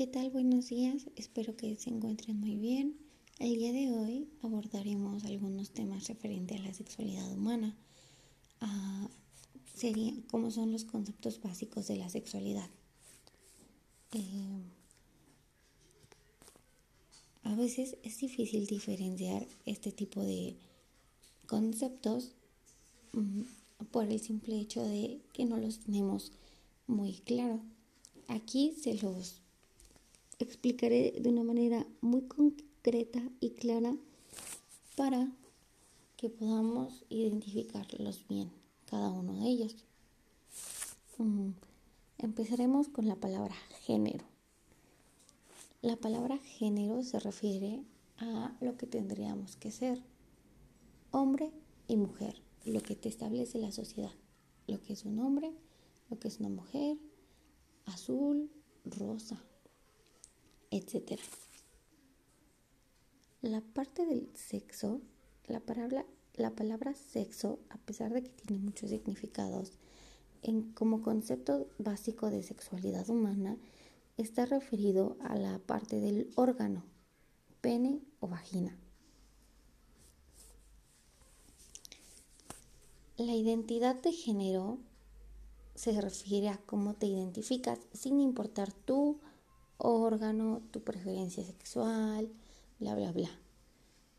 ¿Qué tal? Buenos días, espero que se encuentren muy bien. El día de hoy abordaremos algunos temas referentes a la sexualidad humana. Uh, serían cómo son los conceptos básicos de la sexualidad. Eh, a veces es difícil diferenciar este tipo de conceptos um, por el simple hecho de que no los tenemos muy claro. Aquí se los explicaré de una manera muy concreta y clara para que podamos identificarlos bien, cada uno de ellos. Mm, empezaremos con la palabra género. La palabra género se refiere a lo que tendríamos que ser, hombre y mujer, lo que te establece la sociedad, lo que es un hombre, lo que es una mujer, azul, rosa, etc. La parte del sexo, la palabra, la palabra sexo, a pesar de que tiene muchos significados, como concepto básico de sexualidad humana, está referido a la parte del órgano, pene o vagina. La identidad de género se refiere a cómo te identificas sin importar tú órgano, tu preferencia sexual, bla, bla, bla.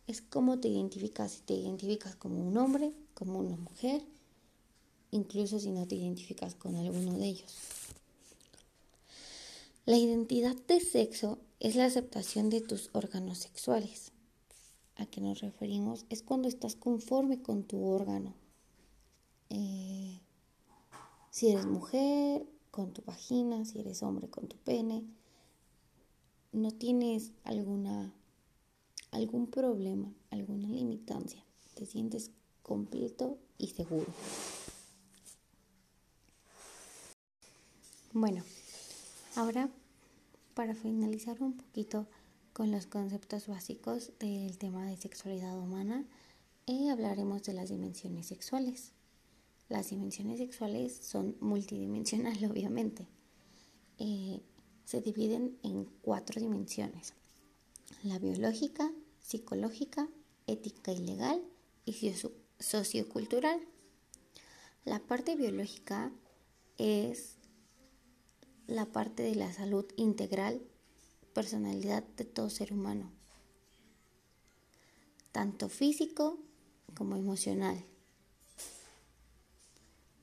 Es cómo te identificas, si te identificas como un hombre, como una mujer, incluso si no te identificas con alguno de ellos. La identidad de sexo es la aceptación de tus órganos sexuales. ¿A qué nos referimos? Es cuando estás conforme con tu órgano. Eh, si eres mujer, con tu vagina, si eres hombre, con tu pene, no tienes alguna algún problema, alguna limitancia, te sientes completo y seguro. Bueno, ahora para finalizar un poquito con los conceptos básicos del tema de sexualidad humana, eh, hablaremos de las dimensiones sexuales. Las dimensiones sexuales son multidimensionales, obviamente. Eh, se dividen en cuatro dimensiones. La biológica, psicológica, ética y legal y sociocultural. La parte biológica es la parte de la salud integral, personalidad de todo ser humano, tanto físico como emocional.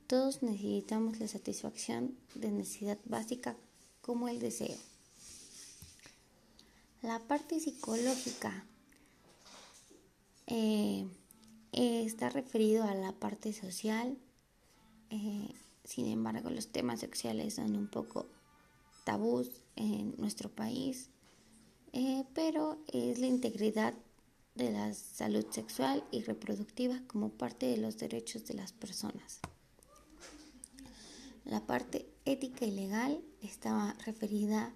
Todos necesitamos la satisfacción de necesidad básica como el deseo. La parte psicológica eh, está referido a la parte social. Eh, sin embargo, los temas sexuales son un poco tabús en nuestro país, eh, pero es la integridad de la salud sexual y reproductiva como parte de los derechos de las personas. La parte ética y legal estaba referida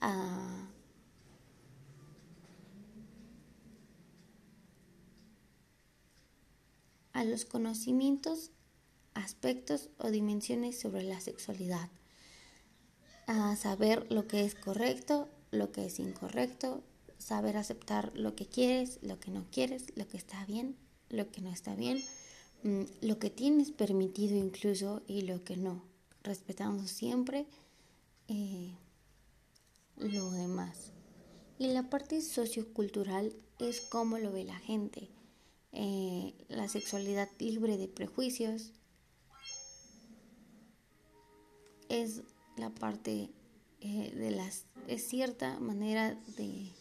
a a los conocimientos, aspectos o dimensiones sobre la sexualidad, a saber lo que es correcto, lo que es incorrecto, saber aceptar lo que quieres, lo que no quieres, lo que está bien, lo que no está bien, mm, lo que tienes permitido incluso y lo que no respetando siempre eh, lo demás. Y la parte sociocultural es cómo lo ve la gente, eh, la sexualidad libre de prejuicios, es la parte eh, de las, es cierta manera de...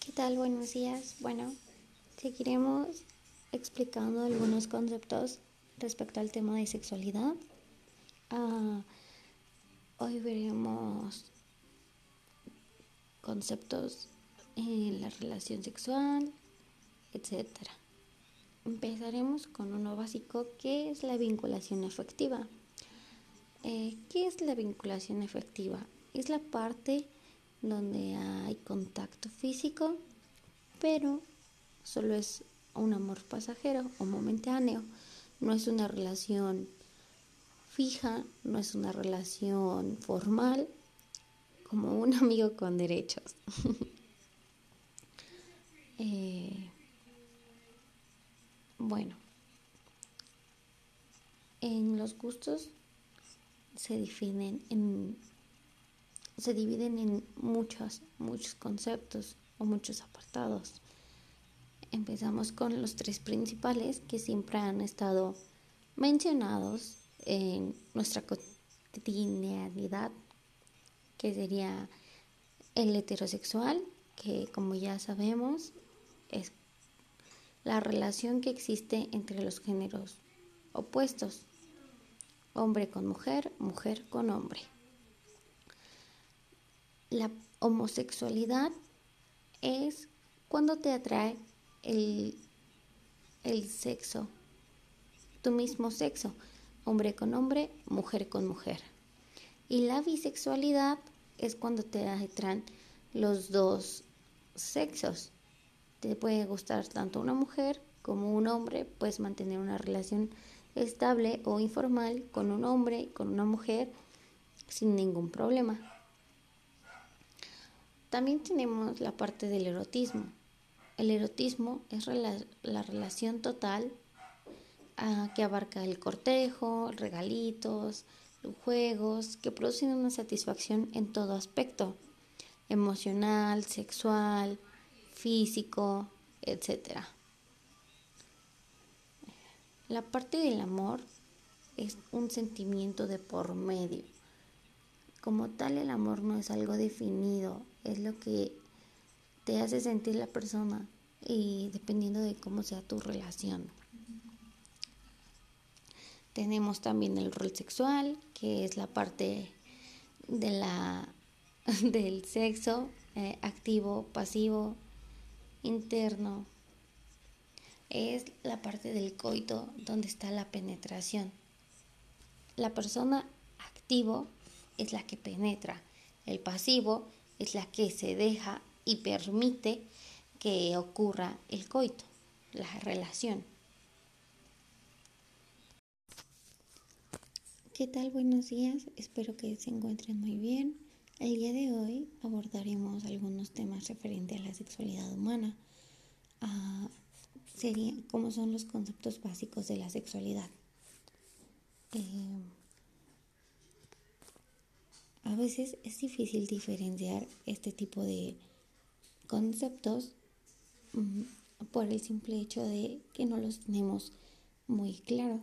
¿Qué tal? Buenos días. Bueno, seguiremos explicando algunos conceptos respecto al tema de sexualidad. Ah, hoy veremos conceptos en la relación sexual, etc. Empezaremos con uno básico que es la vinculación afectiva. Eh, ¿Qué es la vinculación afectiva? Es la parte donde hay contacto físico, pero solo es un amor pasajero o momentáneo, no es una relación fija, no es una relación formal, como un amigo con derechos. Eh, bueno, en los gustos se definen en se dividen en muchos muchos conceptos o muchos apartados. Empezamos con los tres principales que siempre han estado mencionados en nuestra cotidianidad, que sería el heterosexual, que como ya sabemos es la relación que existe entre los géneros opuestos, hombre con mujer, mujer con hombre. La homosexualidad es cuando te atrae el, el sexo, tu mismo sexo, hombre con hombre, mujer con mujer. Y la bisexualidad es cuando te atraen los dos sexos. Te puede gustar tanto una mujer como un hombre, puedes mantener una relación estable o informal con un hombre y con una mujer sin ningún problema. También tenemos la parte del erotismo. El erotismo es la relación total ah, que abarca el cortejo, regalitos, juegos, que producen una satisfacción en todo aspecto, emocional, sexual, físico, etc. La parte del amor es un sentimiento de por medio. Como tal, el amor no es algo definido, es lo que te hace sentir la persona y dependiendo de cómo sea tu relación. Tenemos también el rol sexual, que es la parte de la, del sexo eh, activo, pasivo, interno. Es la parte del coito donde está la penetración. La persona activo es la que penetra. El pasivo es la que se deja y permite que ocurra el coito, la relación. ¿Qué tal? Buenos días, espero que se encuentren muy bien. El día de hoy abordaremos algunos temas referentes a la sexualidad humana, ah, serían cómo son los conceptos básicos de la sexualidad. Eh, a veces es difícil diferenciar este tipo de conceptos por el simple hecho de que no los tenemos muy claro.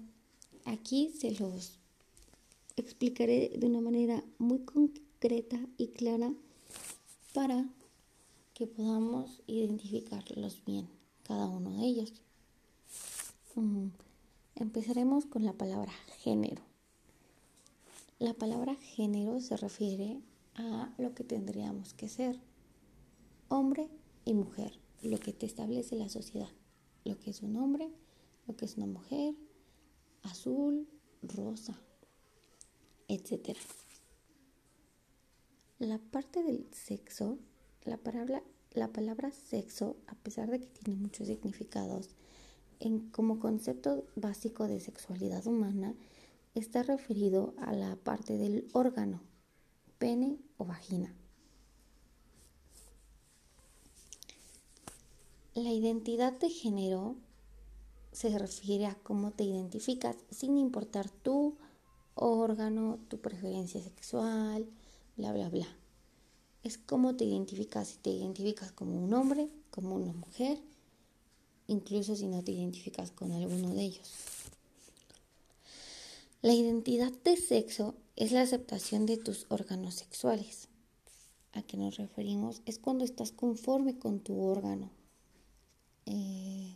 Aquí se los explicaré de una manera muy concreta y clara para que podamos identificarlos bien, cada uno de ellos. Empezaremos con la palabra género. La palabra género se refiere a lo que tendríamos que ser, hombre y mujer, lo que te establece la sociedad, lo que es un hombre, lo que es una mujer, azul, rosa, etc. La parte del sexo, la palabra, la palabra sexo, a pesar de que tiene muchos significados, como concepto básico de sexualidad humana, está referido a la parte del órgano, pene o vagina. La identidad de género se refiere a cómo te identificas sin importar tu órgano, tu preferencia sexual, bla, bla, bla. Es cómo te identificas, si te identificas como un hombre, como una mujer, incluso si no te identificas con alguno de ellos. La identidad de sexo es la aceptación de tus órganos sexuales. ¿A qué nos referimos? Es cuando estás conforme con tu órgano. Eh,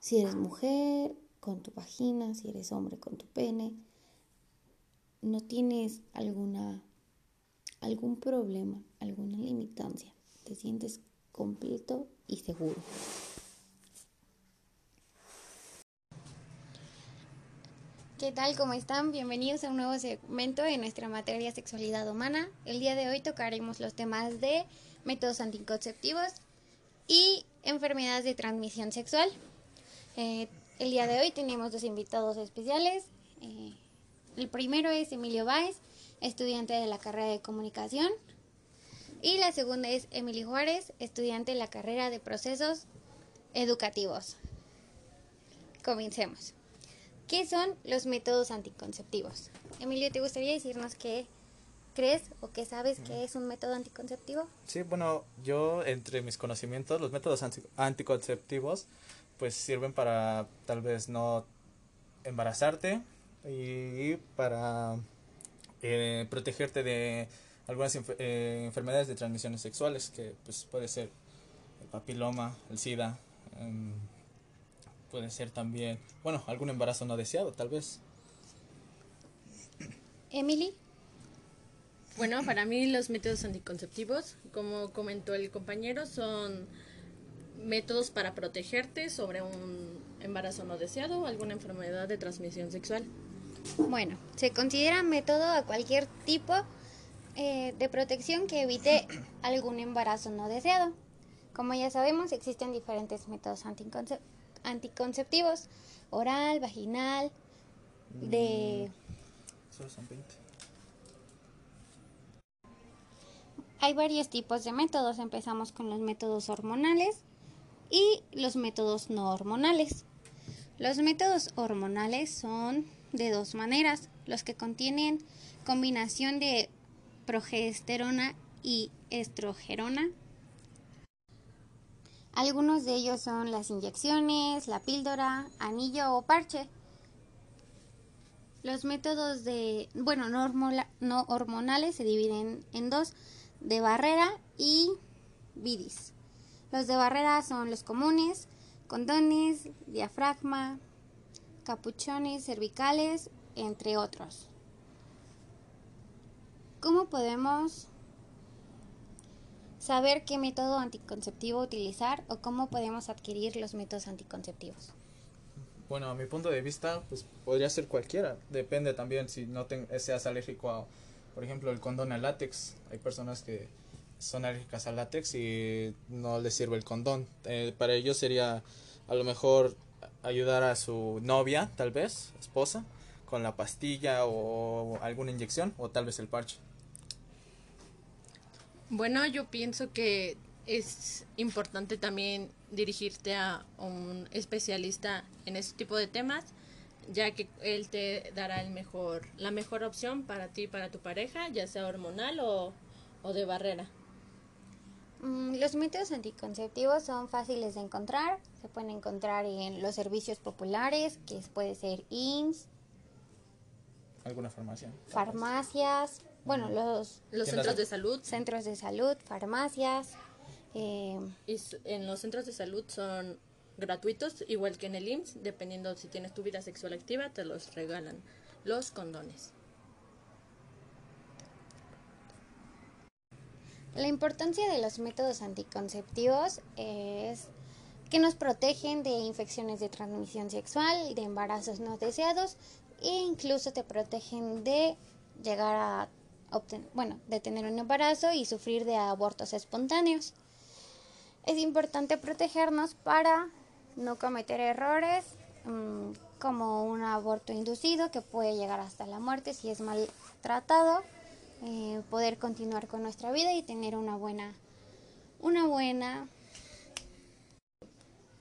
si eres mujer, con tu vagina, si eres hombre, con tu pene. No tienes alguna, algún problema, alguna limitancia. Te sientes completo y seguro. ¿Qué tal? ¿Cómo están? Bienvenidos a un nuevo segmento de nuestra materia sexualidad humana. El día de hoy tocaremos los temas de métodos anticonceptivos y enfermedades de transmisión sexual. Eh, el día de hoy tenemos dos invitados especiales. Eh, El primero es Emilio Báez, estudiante de la carrera de comunicación. Y la segunda es Emily Juárez, estudiante de la carrera de procesos educativos. Comencemos. ¿Qué son los métodos anticonceptivos? Emilio, ¿te gustaría decirnos qué crees o qué sabes que es un método anticonceptivo? Sí, bueno, yo entre mis conocimientos, los métodos anticonceptivos pues sirven para tal vez no embarazarte y para eh, protegerte de algunas eh, enfermedades de transmisiones sexuales que pues puede ser el papiloma, el SIDA, em, puede ser también, bueno, algún embarazo no deseado tal vez. Emily. Bueno, para mí los métodos anticonceptivos, como comentó el compañero, son métodos para protegerte sobre un embarazo no deseado o alguna enfermedad de transmisión sexual. Bueno, se considera método a cualquier tipo eh, de protección que evite algún embarazo no deseado. Como ya sabemos, existen diferentes métodos anticonceptivos, oral, vaginal, de... Mm, Hay varios tipos de métodos. Empezamos con los métodos hormonales y los métodos no hormonales. Los métodos hormonales son de dos maneras, los que contienen combinación de progesterona y estrogerona. Algunos de ellos son las inyecciones, la píldora, anillo o parche. Los métodos de, bueno, no, no hormonales se dividen en dos, de barrera y vidis. Los de barrera son los comunes, condones, diafragma, capuchones cervicales, entre otros. ¿Cómo podemos saber qué método anticonceptivo utilizar o cómo podemos adquirir los métodos anticonceptivos? Bueno, a mi punto de vista, pues podría ser cualquiera. Depende también si no seas alérgico a, por ejemplo, el condón al látex. Hay personas que son alérgicas al látex y no les sirve el condón. Eh, para ellos sería a lo mejor ayudar a su novia, tal vez, esposa, con la pastilla o alguna inyección o tal vez el parche. Bueno, yo pienso que es importante también dirigirte a un especialista en este tipo de temas, ya que él te dará el mejor, la mejor opción para ti y para tu pareja, ya sea hormonal o, o de barrera. Mm, los métodos anticonceptivos son fáciles de encontrar, se pueden encontrar en los servicios populares, que puede ser IMSS. ¿Alguna farmacia? Farmacias, bueno, los, los centros de salud. Centros de salud, farmacias. Eh, y en los centros de salud son gratuitos, igual que en el IMSS, dependiendo si tienes tu vida sexual activa, te los regalan los condones. La importancia de los métodos anticonceptivos es que nos protegen de infecciones de transmisión sexual, de embarazos no deseados e incluso te protegen de llegar a obtener, bueno, de tener un embarazo y sufrir de abortos espontáneos. Es importante protegernos para no cometer errores mm, como un aborto inducido que puede llegar hasta la muerte si es mal tratado eh, poder continuar con nuestra vida y tener una buena, una buena,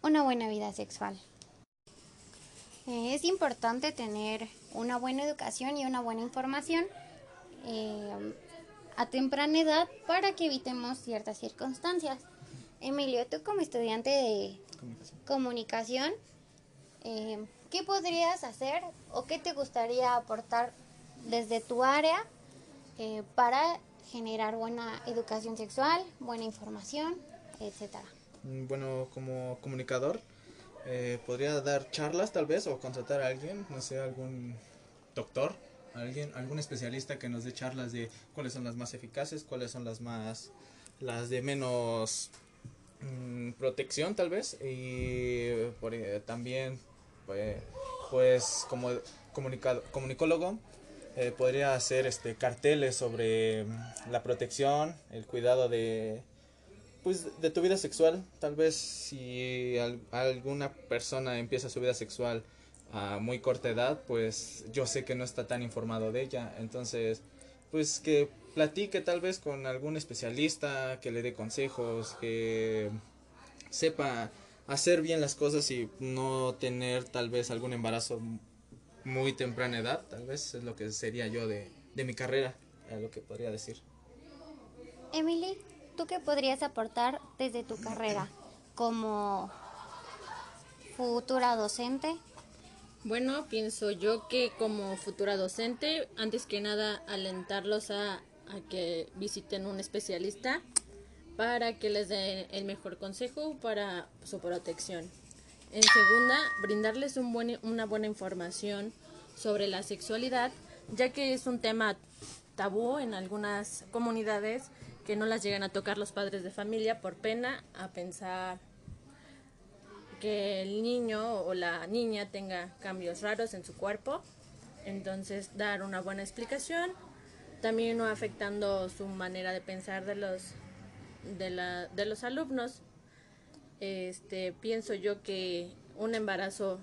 una buena vida sexual. Eh, es importante tener una buena educación y una buena información eh, a temprana edad para que evitemos ciertas circunstancias. Emilio, tú como estudiante de comunicación, ¿qué podrías hacer o qué te gustaría aportar desde tu área eh, para generar buena educación sexual, buena información, etcétera. Mm, bueno, como comunicador, eh, podría dar charlas tal vez o contratar a alguien, no sé, algún doctor, alguien, algún especialista que nos dé charlas de cuáles son las más eficaces, cuáles son las más, las de menos mm, protección tal vez y eh, también pues, pues como comunicado, comunicólogo eh, podría hacer este carteles sobre mm, la protección, el cuidado de pues de tu vida sexual. Tal vez si alguna persona empieza su vida sexual a muy corta edad, pues yo sé que no está tan informado de ella. Entonces, pues que platique tal vez con algún especialista, que le dé consejos, que sepa hacer bien las cosas y no tener tal vez algún embarazo muy temprana edad, tal vez es lo que sería yo de, de mi carrera, es lo que podría decir. Emily, ¿tú qué podrías aportar desde tu carrera como futura docente? Bueno, pienso yo que como futura docente, antes que nada, alentarlos a, a que visiten un especialista para que les dé el mejor consejo para su protección. En segunda, brindarles una buena información sobre la sexualidad, ya que es un tema tabú en algunas comunidades que no las llegan a tocar los padres de familia por pena a pensar que el niño o la niña tenga cambios raros en su cuerpo. Entonces, dar una buena explicación, también no afectando su manera de pensar de los de, la, de los alumnos. Este, pienso yo que un embarazo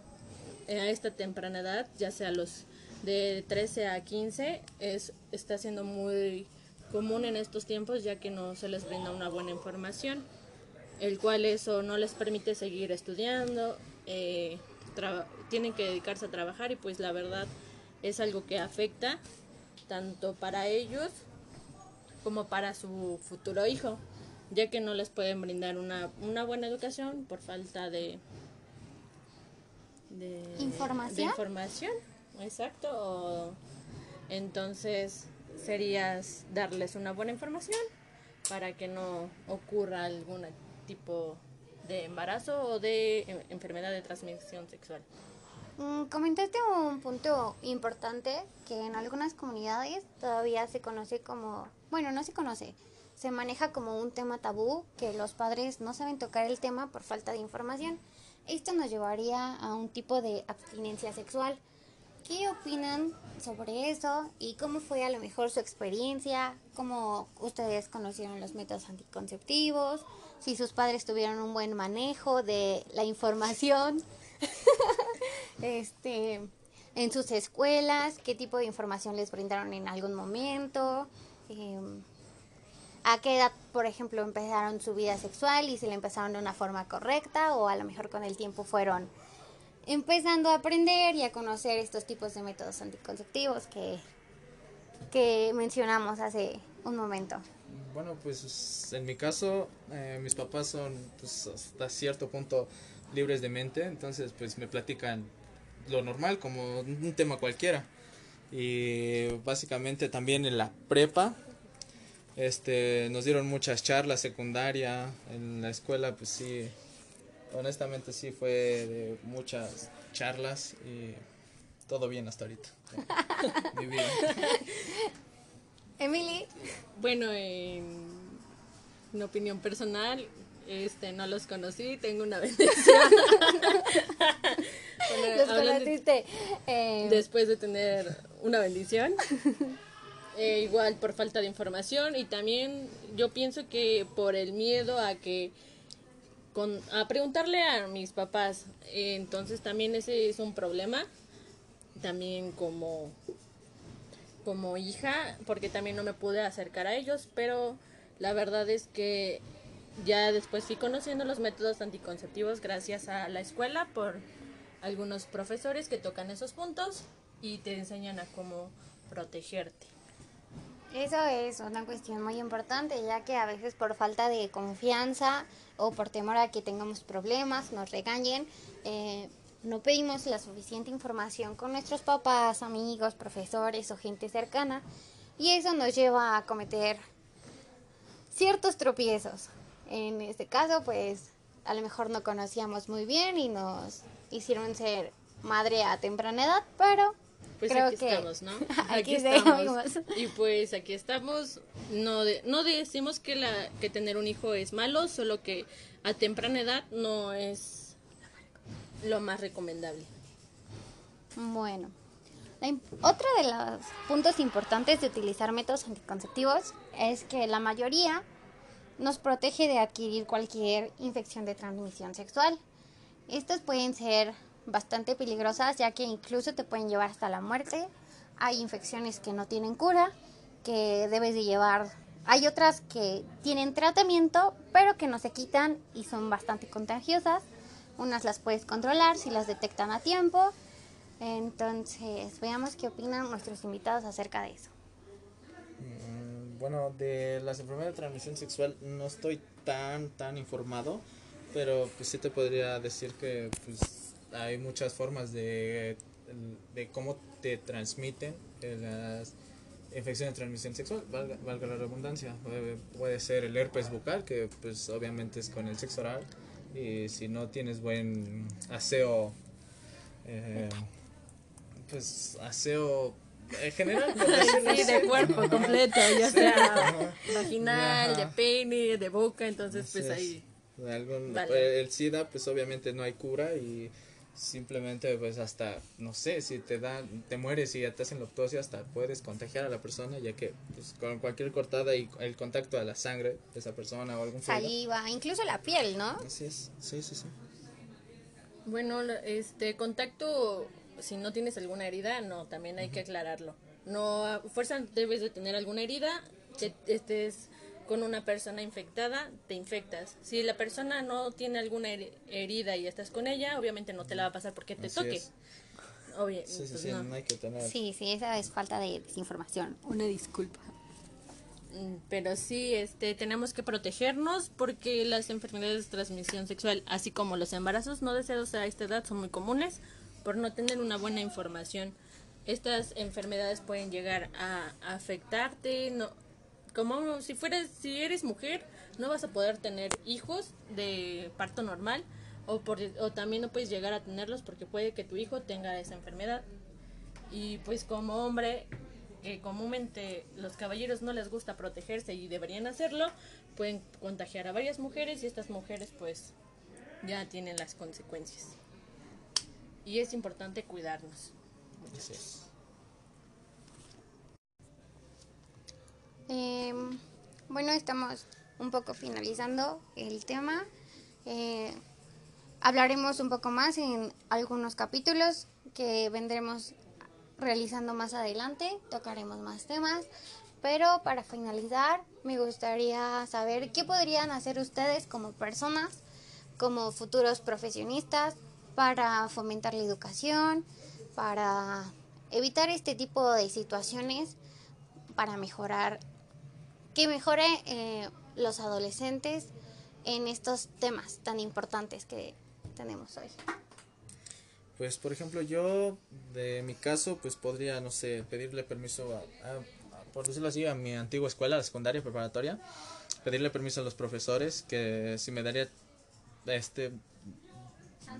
a esta temprana edad, ya sea los de 13 a 15, es, está siendo muy común en estos tiempos ya que no se les brinda una buena información, el cual eso no les permite seguir estudiando, eh, tienen que dedicarse a trabajar y pues la verdad es algo que afecta tanto para ellos como para su futuro hijo ya que no les pueden brindar una, una buena educación por falta de, de información. De información, exacto. entonces sería darles una buena información para que no ocurra algún tipo de embarazo o de enfermedad de transmisión sexual. Mm, comentaste un punto importante que en algunas comunidades todavía se conoce como, bueno, no se conoce, se maneja como un tema tabú, que los padres no saben tocar el tema por falta de información. Esto nos llevaría a un tipo de abstinencia sexual. ¿Qué opinan sobre eso y cómo fue a lo mejor su experiencia? ¿Cómo ustedes conocieron los métodos anticonceptivos? Si sus padres tuvieron un buen manejo de la información. este en sus escuelas, qué tipo de información les brindaron en algún momento, em, a qué edad, por ejemplo, empezaron su vida sexual y si la empezaron de una forma correcta o a lo mejor con el tiempo fueron empezando a aprender y a conocer estos tipos de métodos anticonceptivos que, que mencionamos hace un momento. Bueno, pues en mi caso, eh, mis papás son pues, hasta cierto punto libres de mente, entonces pues me platican lo normal como un tema cualquiera. Y básicamente también en la prepa este, nos dieron muchas charlas secundaria en la escuela, pues sí, honestamente sí fue de muchas charlas y todo bien hasta ahorita. Mi vida. Emily. Bueno, en, opinión personal, este, no los conocí, tengo una bendición. los conociste. Eh, después de tener una bendición. Eh, igual por falta de información y también yo pienso que por el miedo a que con, a preguntarle a mis papás eh, entonces también ese es un problema también como como hija porque también no me pude acercar a ellos pero la verdad es que ya después fui conociendo los métodos anticonceptivos gracias a la escuela por algunos profesores que tocan esos puntos y te enseñan a cómo protegerte. Eso es una cuestión muy importante, ya que a veces por falta de confianza o por temor a que tengamos problemas, nos regañen, eh, no pedimos la suficiente información con nuestros papás, amigos, profesores o gente cercana, y eso nos lleva a cometer ciertos tropiezos. En este caso, pues a lo mejor no conocíamos muy bien y nos hicieron ser madre a temprana edad, pero pues aquí estamos, ¿no? Aquí, estamos. Y pues aquí estamos. No, no decimos que, la, que tener un hijo es malo, solo que a temprana edad no es lo más recomendable. Bueno, otro de los puntos importantes de utilizar métodos anticonceptivos es que la mayoría nos protege de adquirir cualquier infección de transmisión sexual. Estos pueden ser bastante peligrosas ya que incluso te pueden llevar hasta la muerte. Hay infecciones que no tienen cura, que debes de llevar. Hay otras que tienen tratamiento, pero que no se quitan y son bastante contagiosas. Unas las puedes controlar si las detectan a tiempo. Entonces, veamos qué opinan nuestros invitados acerca de eso. Bueno, de las enfermedades de transmisión sexual no estoy tan, tan informado, pero pues sí te podría decir que pues, hay muchas formas de, de cómo te transmiten las infecciones de transmisión sexual, valga, valga la redundancia. Puede, puede ser el herpes bucal, que pues obviamente es con el sexo oral, y si no tienes buen aseo, eh, pues aseo en general, Sí, de cuerpo completo, ya Sí, sea ajá. vaginal, de Ajá. pene, de boca, entonces Así pues es. ahí. De algún- Vale. El SIDA, pues obviamente no hay cura y simplemente pues hasta, no sé, si te da, te mueres y ya te hacen la autopsia, hasta puedes contagiar a la persona, ya que pues, con cualquier cortada y el contacto a la sangre de esa persona o algún fluido. Saliva, incluso la piel, ¿no? Así es, sí, sí, sí. Bueno, este contacto, si no tienes alguna herida, no, también hay que aclararlo. No, a fuerza debes de tener alguna herida, que estés con una persona infectada, te infectas. Si la persona no tiene alguna heri- herida y estás con ella, obviamente no te la va a pasar porque te Así toque. es. Obvio, Sí, sí, pues sí, no. no hay que tener. Sí, sí, esa es falta de desinformación. Una disculpa. Mm, Pero sí, este, tenemos que protegernos porque las enfermedades de transmisión sexual, así como los embarazos no deseados a esta edad, son muy comunes por no tener una buena información. Estas enfermedades pueden llegar a, afectarte, no, como si fueras, si eres mujer, no vas a poder tener hijos de parto normal o, por, o también no puedes llegar a tenerlos porque puede que tu hijo tenga esa enfermedad. Y pues como hombre, que comúnmente los caballeros no les gusta protegerse y deberían hacerlo, pueden contagiar a varias mujeres y estas mujeres pues ya tienen las consecuencias. Y es importante cuidarnos. Es. Eh, bueno, estamos un poco finalizando el tema. Eh, hablaremos un poco más en algunos capítulos que vendremos realizando más adelante. Tocaremos más temas. Pero para finalizar, me gustaría saber qué podrían hacer ustedes como personas, como futuros profesionistas, para fomentar la educación, para evitar este tipo de situaciones, para mejorar que mejore eh, los adolescentes en estos temas tan importantes que tenemos hoy. Pues por ejemplo yo, de mi caso, pues podría, no sé, pedirle permiso a, por decirlo así, a mi antigua escuela, la secundaria preparatoria, pedirle permiso a los profesores que si me daría este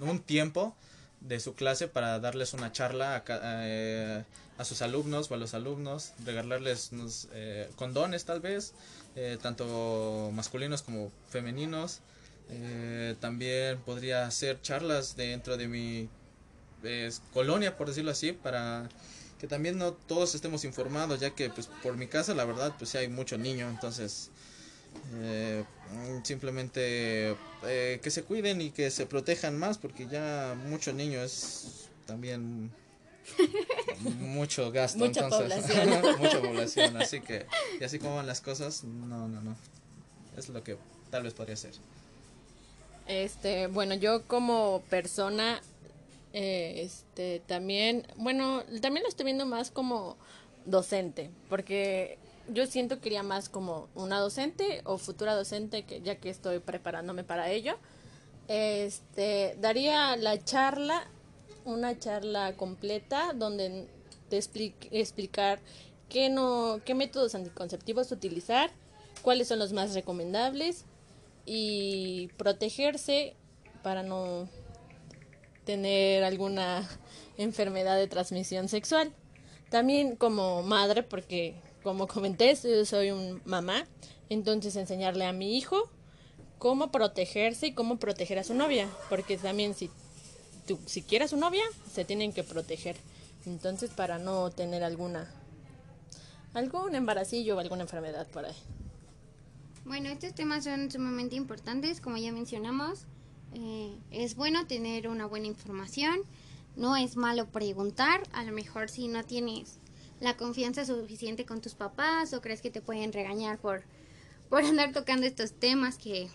un tiempo de su clase para darles una charla a, eh, a sus alumnos o a los alumnos, regalarles unos eh, condones tal vez, eh, tanto masculinos como femeninos. Eh, también podría hacer charlas dentro de mi colonia, por decirlo así, para que también no todos estemos informados, ya que pues por mi casa la verdad pues sí hay mucho niño, entonces eh, simplemente eh, que se cuiden y que se protejan más, porque ya mucho niño es también mucho gasto, Mucha entonces población. mucha población, así que y así como van las cosas, no, no, no, es lo que tal vez podría ser. Este, bueno, yo como persona, eh, este, también, bueno, también lo estoy viendo más como docente, porque yo siento que iría más como una docente o futura docente, que ya que estoy preparándome para ello. Este, daría la charla, una charla completa donde te expli- explicar qué no, qué métodos anticonceptivos utilizar, cuáles son los más recomendables y protegerse para no tener alguna enfermedad de transmisión sexual. También como madre, porque como comenté, yo soy un mamá, entonces enseñarle a mi hijo cómo protegerse y cómo proteger a su novia, porque también si tú si quieres su novia, se tienen que proteger. Entonces para no tener alguna algún embaracillo o alguna enfermedad por ahí. Bueno, estos temas son sumamente importantes, como ya mencionamos. Eh, es bueno tener una buena información, no es malo preguntar, a lo mejor si no tienes la confianza suficiente con tus papás o crees que te pueden regañar por, por andar tocando estos temas que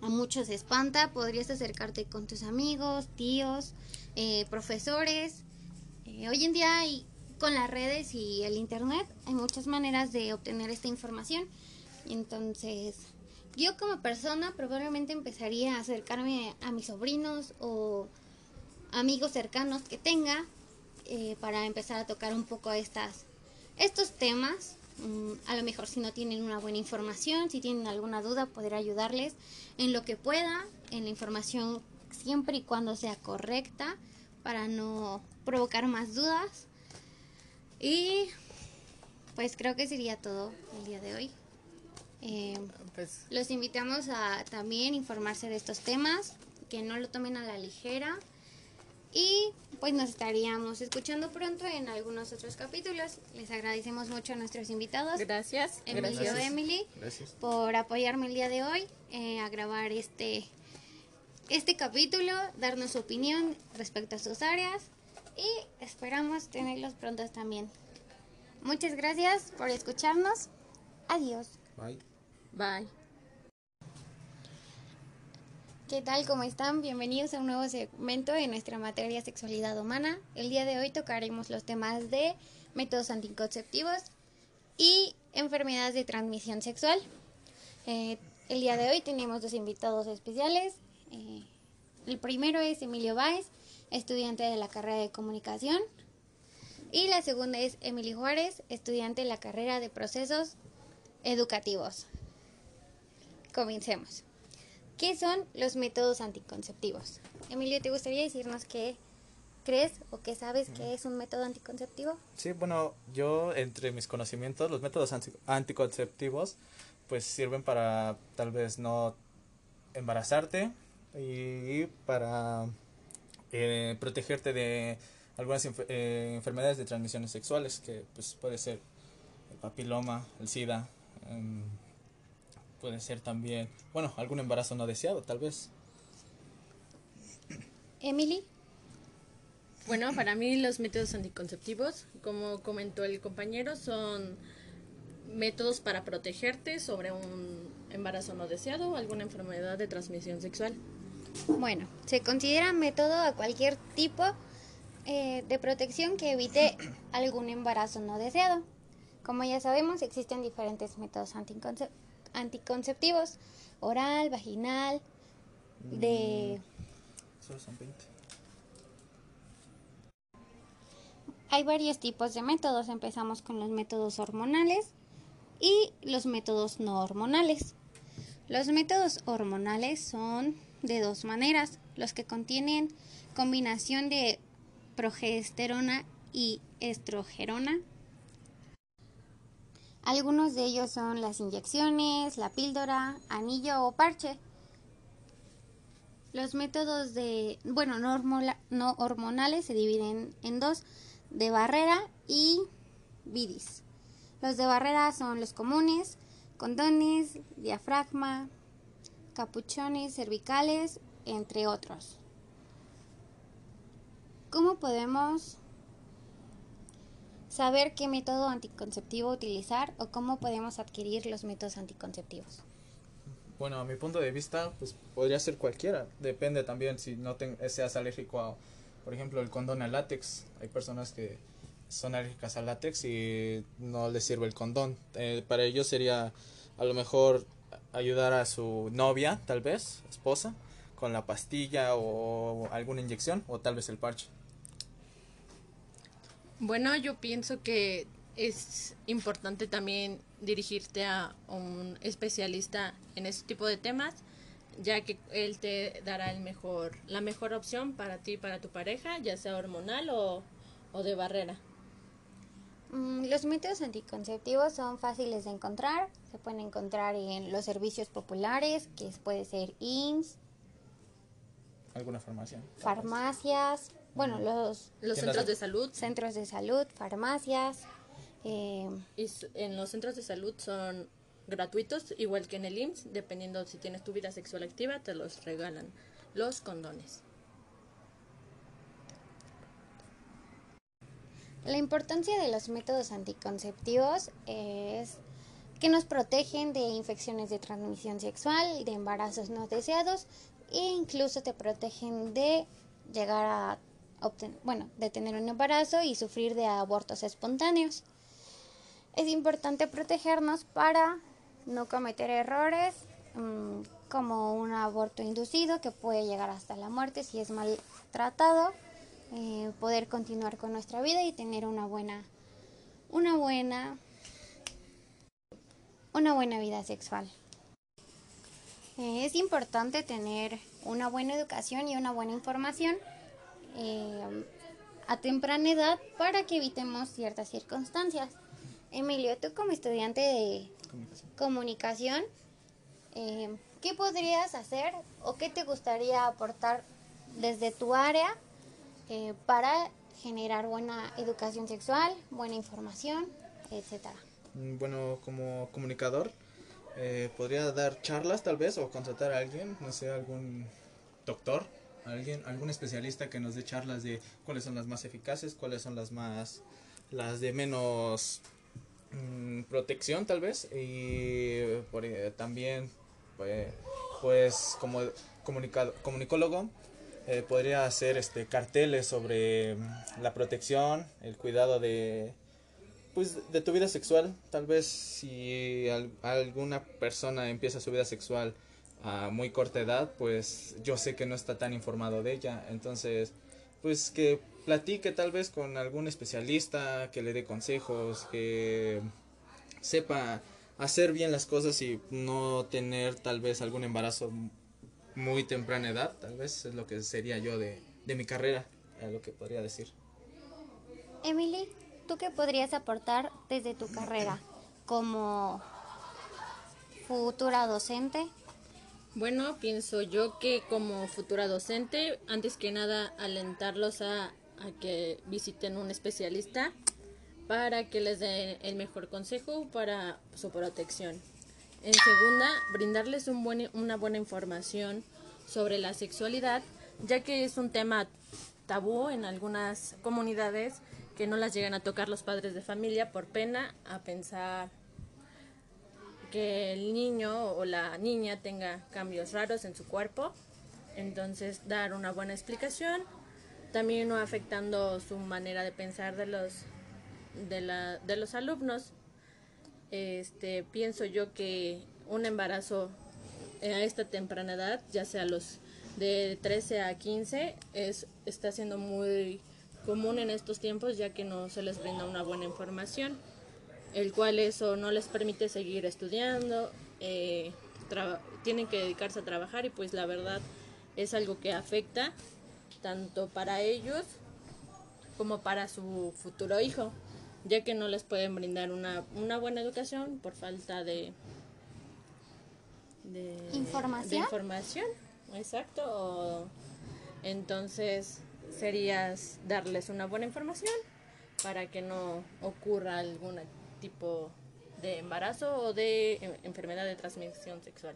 a muchos espanta, podrías acercarte con tus amigos, tíos, eh, profesores. Eh, hoy en día con las redes y el internet hay muchas maneras de obtener esta información. Entonces, yo como persona probablemente empezaría a acercarme a mis sobrinos o amigos cercanos que tenga eh, para empezar a tocar un poco estas, estos temas. Mm, a lo mejor si no tienen una buena información, si tienen alguna duda, poder ayudarles en lo que pueda, en la información siempre y cuando sea correcta para no provocar más dudas. Y pues creo que sería todo el día de hoy. Eh, pues los invitamos a también informarse de estos temas, que no lo tomen a la ligera. Y pues nos estaríamos escuchando pronto en algunos otros capítulos. Les agradecemos mucho a nuestros invitados. Gracias. Emilio Emily. Por apoyarme el día de hoy eh, a grabar este, este capítulo, darnos su opinión respecto a sus áreas y esperamos tenerlos pronto también. Muchas gracias por escucharnos. Adiós. Bye. Bye. ¿Qué tal? ¿Cómo están? Bienvenidos a un nuevo segmento de nuestra materia sexualidad humana. El día de hoy tocaremos los temas de métodos anticonceptivos y enfermedades de transmisión sexual. Eh, el día de hoy tenemos dos invitados especiales. Eh, el primero es Emilio Báez, estudiante de la carrera de comunicación. Y la segunda es Emily Juárez, estudiante de la carrera de procesos educativos. Comencemos. ¿Qué son los métodos anticonceptivos? Emilio, ¿te gustaría decirnos qué crees o qué sabes que es un método anticonceptivo? Sí, bueno, yo entre mis conocimientos, los métodos anticonceptivos pues sirven para tal vez no embarazarte y para eh, protegerte de algunas eh, enfermedades de transmisiones sexuales que pues puede ser el papiloma, el SIDA, em, puede ser también, bueno, algún embarazo no deseado, tal vez. Emily. Bueno, para mí los métodos anticonceptivos, como comentó el compañero, son métodos para protegerte sobre un embarazo no deseado o alguna enfermedad de transmisión sexual. Bueno, se considera método a cualquier tipo eh, de protección que evite algún embarazo no deseado. Como ya sabemos, existen diferentes métodos anticonceptivos anticonceptivos, oral, vaginal, de... Solo son 20. Hay varios tipos de métodos. Empezamos con los métodos hormonales y los métodos no hormonales. Los métodos hormonales son de dos maneras, los que contienen combinación de progesterona y estrogerona algunos de ellos son las inyecciones, la píldora, anillo o parche. Los métodos de, bueno, no, hormonales se dividen en dos, de barrera y vidis. Los de barrera son los comunes, condones, diafragma, capuchones cervicales, entre otros. ¿Cómo podemos saber qué método anticonceptivo utilizar o cómo podemos adquirir los métodos anticonceptivos. Bueno, a mi punto de vista, pues podría ser cualquiera. Depende también si no seas alérgico a, por ejemplo, el condón al látex. Hay personas que son alérgicas al látex y no les sirve el condón. Eh, para ellos sería a lo mejor ayudar a su novia, tal vez, esposa, con la pastilla o alguna inyección o tal vez el parche. Bueno, yo pienso que es importante también dirigirte a un especialista en este tipo de temas, ya que él te dará el mejor, la mejor opción para ti y para tu pareja, ya sea hormonal o, o de barrera. Mm, los métodos anticonceptivos son fáciles de encontrar, se pueden encontrar en los servicios populares, que puede ser INS. ¿Alguna farmacia? Farmacias, bueno, los, los centros de salud. Centros de salud, farmacias. Eh, y en los centros de salud son gratuitos, igual que en el IMSS, dependiendo si tienes tu vida sexual activa, te los regalan los condones. La importancia de los métodos anticonceptivos es que nos protegen de infecciones de transmisión sexual, de embarazos no deseados e incluso te protegen de llegar a obtener, bueno, de tener un embarazo y sufrir de abortos espontáneos. Es importante protegernos para no cometer errores mm, como un aborto inducido que puede llegar hasta la muerte si es mal tratado, eh, poder continuar con nuestra vida y tener una buena, una buena, una buena vida sexual. Eh, es importante tener una buena educación y una buena información eh, a temprana edad para que evitemos ciertas circunstancias. Emilio, tú como estudiante de comunicación, eh, ¿qué podrías hacer o qué te gustaría aportar desde tu área eh, para generar buena educación sexual, buena información, etcétera? Mm, bueno, como comunicador, eh, podría dar charlas tal vez o contratar a alguien, no sé, algún doctor, alguien, algún especialista que nos dé charlas de cuáles son las más eficaces, cuáles son las más, las de menos Mm, protección tal vez. Y eh, también pues, pues como comunicado, comunicólogo eh, podría hacer este carteles sobre mm, la protección el cuidado de pues de tu vida sexual. Tal vez si alguna persona empieza su vida sexual a muy corta edad pues yo sé que no está tan informado de ella entonces pues que platique tal vez con algún especialista que le dé consejos, que sepa hacer bien las cosas y no tener tal vez algún embarazo muy temprana edad, tal vez es lo que sería yo de, de mi carrera, lo que podría decir. Emily, ¿tú qué podrías aportar desde tu carrera como futura docente? Bueno, pienso yo que como futura docente, antes que nada, alentarlos a que visiten un especialista para que les dé el mejor consejo para su protección. En segunda, brindarles un buen, una buena información sobre la sexualidad, ya que es un tema tabú en algunas comunidades que no las llegan a tocar los padres de familia por pena a pensar que el niño o la niña tenga cambios raros en su cuerpo. Entonces, dar una buena explicación también no afectando su manera de pensar de los de, la, de los alumnos. Este, pienso yo que un embarazo a esta temprana edad, ya sea los de 13 a 15, es, está siendo muy común en estos tiempos ya que no se les brinda una buena información, el cual eso no les permite seguir estudiando, eh, tienen que dedicarse a trabajar y pues la verdad es algo que afecta tanto para ellos como para su futuro hijo, ya que no les pueden brindar una, una buena educación por falta de, de información. De información, exacto. entonces sería darles una buena información para que no ocurra algún tipo de embarazo o de enfermedad de transmisión sexual.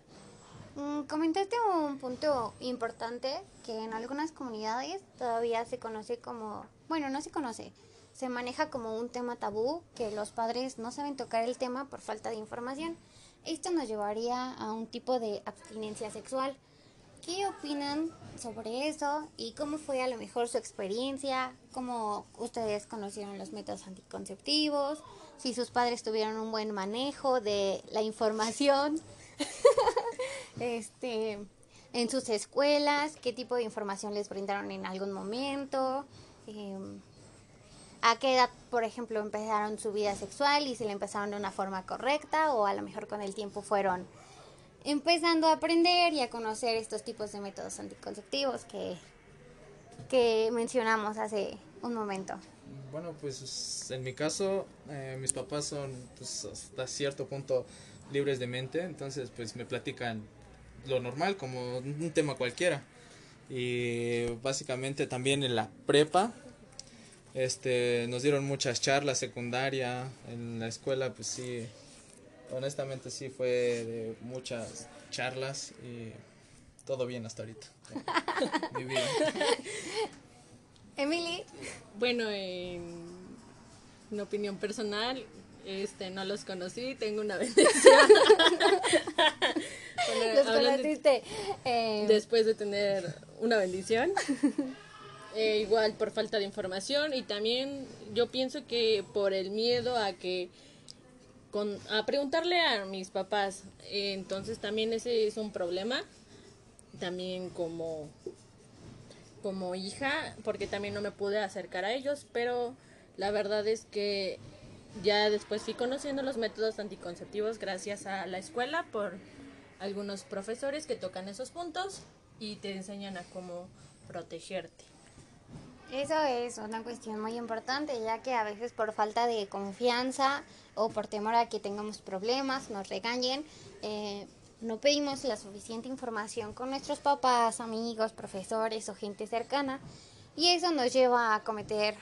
Mm, comentaste un punto importante que en algunas comunidades todavía se conoce como, bueno, no se conoce, se maneja como un tema tabú, que los padres no saben tocar el tema por falta de información. Esto nos llevaría a un tipo de abstinencia sexual. ¿Qué opinan sobre eso y cómo fue a lo mejor su experiencia? ¿Cómo ustedes conocieron los métodos anticonceptivos? Si sus padres tuvieron un buen manejo de la información. este, en sus escuelas, qué tipo de información les brindaron en algún momento, em, a qué edad, por ejemplo, empezaron su vida sexual y si la empezaron de una forma correcta o a lo mejor con el tiempo fueron empezando a aprender y a conocer estos tipos de métodos anticonceptivos que, que mencionamos hace un momento. Bueno, pues en mi caso, eh, mis papás son pues, hasta cierto punto libres de mente, entonces pues me platican lo normal como un tema cualquiera. Y básicamente también en la prepa este nos dieron muchas charlas secundaria en la escuela pues sí honestamente sí fue de muchas charlas y todo bien hasta ahorita. Mi vida. Emily, Bueno, en, en opinión personal, este, no los conocí, tengo una bendición. Bueno, los conociste. eh, después de tener una bendición. Eh, igual por falta de información y también yo pienso que por el miedo a que con, a preguntarle a mis papás Eh, entonces también ese es un problema también como como hija porque también no me pude acercar a ellos pero la verdad es que ya después fui conociendo los métodos anticonceptivos gracias a la escuela por algunos profesores que tocan esos puntos y te enseñan a cómo protegerte. Eso es una cuestión muy importante, ya que a veces por falta de confianza o por temor a que tengamos problemas, nos regañen, eh, no pedimos la suficiente información con nuestros papás, amigos, profesores o gente cercana, y eso nos lleva a cometer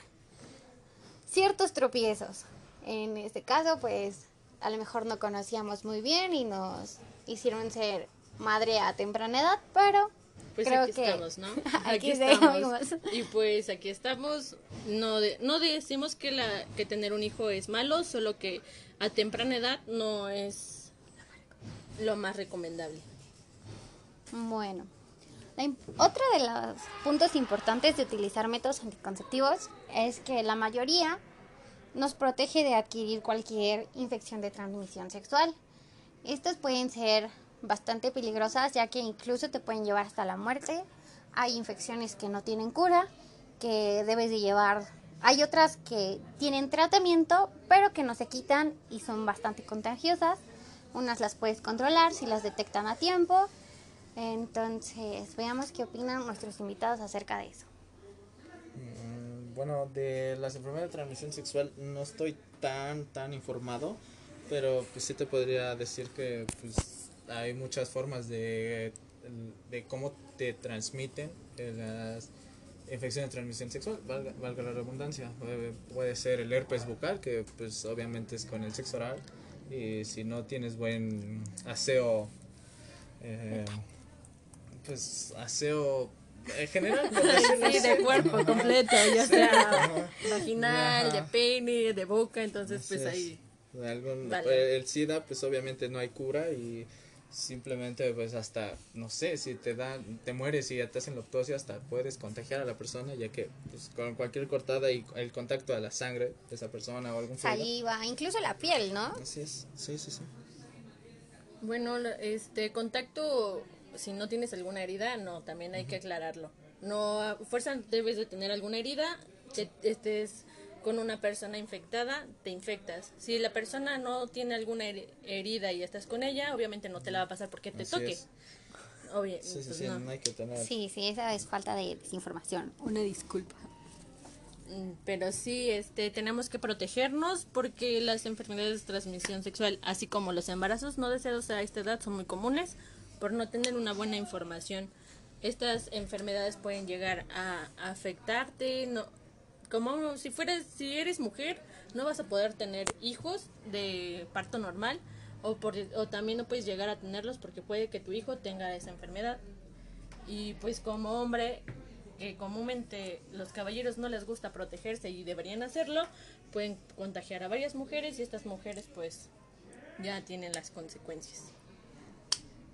ciertos tropiezos. En este caso, pues a lo mejor no conocíamos muy bien y nos hicieron ser madre a temprana edad, pero Pues creo aquí que estamos, ¿no? aquí seguimos. Y pues aquí estamos. No, de- no decimos que, la, que tener un hijo es malo, solo que a temprana edad no es lo más recomendable. Bueno, otro de los puntos importantes de utilizar métodos anticonceptivos es que la mayoría nos protege de adquirir cualquier infección de transmisión sexual. Estas pueden ser bastante peligrosas ya que incluso te pueden llevar hasta la muerte. Hay infecciones que no tienen cura, que debes de llevar. Hay otras que tienen tratamiento, pero que no se quitan y son bastante contagiosas. Unas las puedes controlar si las detectan a tiempo. Entonces, veamos qué opinan nuestros invitados acerca de eso. Mm, Bueno, de las enfermedades de transmisión sexual no estoy tan, tan informado, pero pues sí te podría decir que pues hay muchas formas de, de cómo te transmiten eh, las infecciones de transmisión sexual, valga, valga la redundancia. Puede, puede ser el herpes bucal, que pues obviamente es con el sexo oral, y si no tienes buen aseo, eh, pues aseo en general, Sí, de cuerpo completo, ya sea Ajá. vaginal, de pene, de boca, entonces pues es. ahí. De algún- Vale. el SIDA, pues obviamente no hay cura y simplemente pues hasta, no sé, si te da, te mueres y ya te hacen la autopsia, hasta puedes contagiar a la persona, ya que pues, con cualquier cortada y el contacto a la sangre de esa persona o algún fluido. Saliva, incluso la piel, ¿no? Así es, sí, sí, sí. Bueno, este contacto, si no tienes alguna herida, no, también hay que aclararlo. No, a fuerza debes de tener alguna herida, que estés con una persona infectada, te infectas. Si la persona no tiene alguna heri- herida y estás con ella, obviamente no te la va a pasar porque te Así toque. es. Obvio, Sí, sí, pues sí, no. no hay que tener... Sí, sí, esa es falta de desinformación. Una disculpa. Mm, Pero sí, este, tenemos que protegernos porque las enfermedades de transmisión sexual, así como los embarazos no deseados a esta edad, son muy comunes por no tener una buena información. Estas enfermedades pueden llegar a, a afectarte, no, como si fueras, si eres mujer, no vas a poder tener hijos de parto normal o, por, o también no puedes llegar a tenerlos porque puede que tu hijo tenga esa enfermedad. Y pues como hombre, que comúnmente los caballeros no les gusta protegerse y deberían hacerlo, pueden contagiar a varias mujeres y estas mujeres pues ya tienen las consecuencias.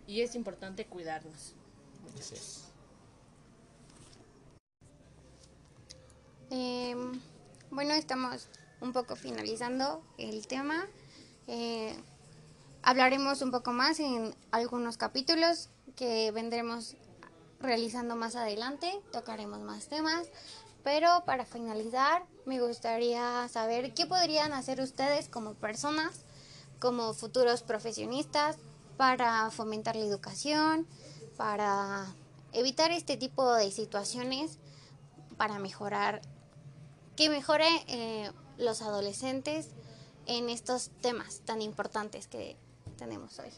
Y es importante cuidarnos. Así es. Em, bueno, estamos un poco finalizando el tema. Eh, hablaremos un poco más en algunos capítulos que vendremos realizando más adelante. Tocaremos más temas. Pero para finalizar, me gustaría saber qué podrían hacer ustedes como personas, como futuros profesionistas, para fomentar la educación, para evitar este tipo de situaciones, para mejorar que mejore eh, los adolescentes en estos temas tan importantes que tenemos hoy.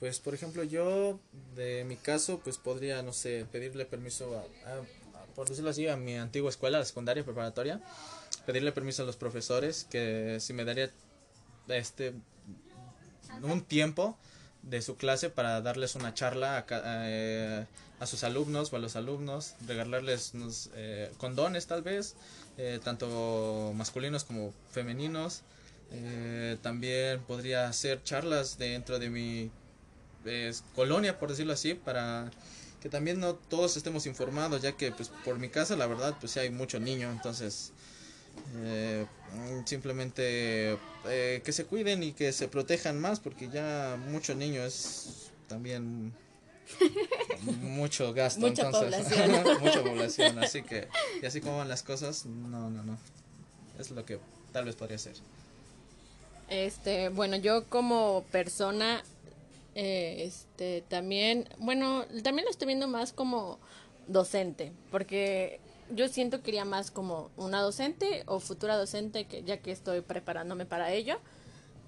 Pues por ejemplo yo, de mi caso, pues podría, no sé, pedirle permiso a, por decirlo así, a mi antigua escuela, la secundaria preparatoria, pedirle permiso a los profesores que si me daría este un tiempo de su clase para darles una charla a, eh, a, sus alumnos o a los alumnos, regalarles unos eh, condones tal vez, eh, tanto masculinos como femeninos. también podría hacer charlas dentro de mi colonia, por decirlo así, para que también no todos estemos informados, ya que pues por mi casa la verdad pues sí hay mucho niño, entonces eh, simplemente eh, que se cuiden y que se protejan más porque ya mucho niño es también mucho gasto mucha entonces población. mucha población así que y así como van las cosas no no no es lo que tal vez podría ser este bueno yo como persona eh, este también bueno también lo estoy viendo más como docente porque yo siento que iría más como una docente o futura docente, que ya que estoy preparándome para ello.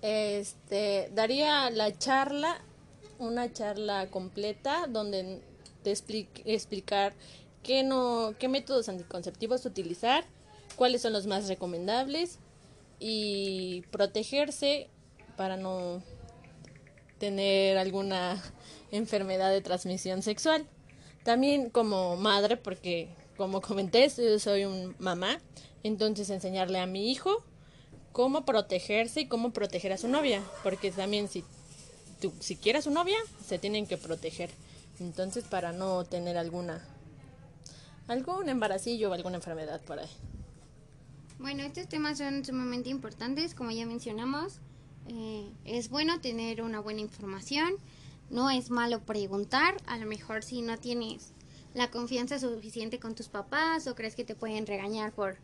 Este, daría la charla, una charla completa donde te explicar qué no, qué métodos anticonceptivos utilizar, cuáles son los más recomendables y protegerse para no tener alguna enfermedad de transmisión sexual. También como madre, porque como comenté, yo soy un mamá, entonces enseñarle a mi hijo cómo protegerse y cómo proteger a su novia, porque también si tú, si quieres su novia, se tienen que proteger. Entonces, para no tener alguna algún embarazillo o alguna enfermedad por ahí. Bueno, estos temas son sumamente importantes, como ya mencionamos. Eh, es bueno tener una buena información, no es malo preguntar, a lo mejor si no tienes la confianza suficiente con tus papás o crees que te pueden regañar por,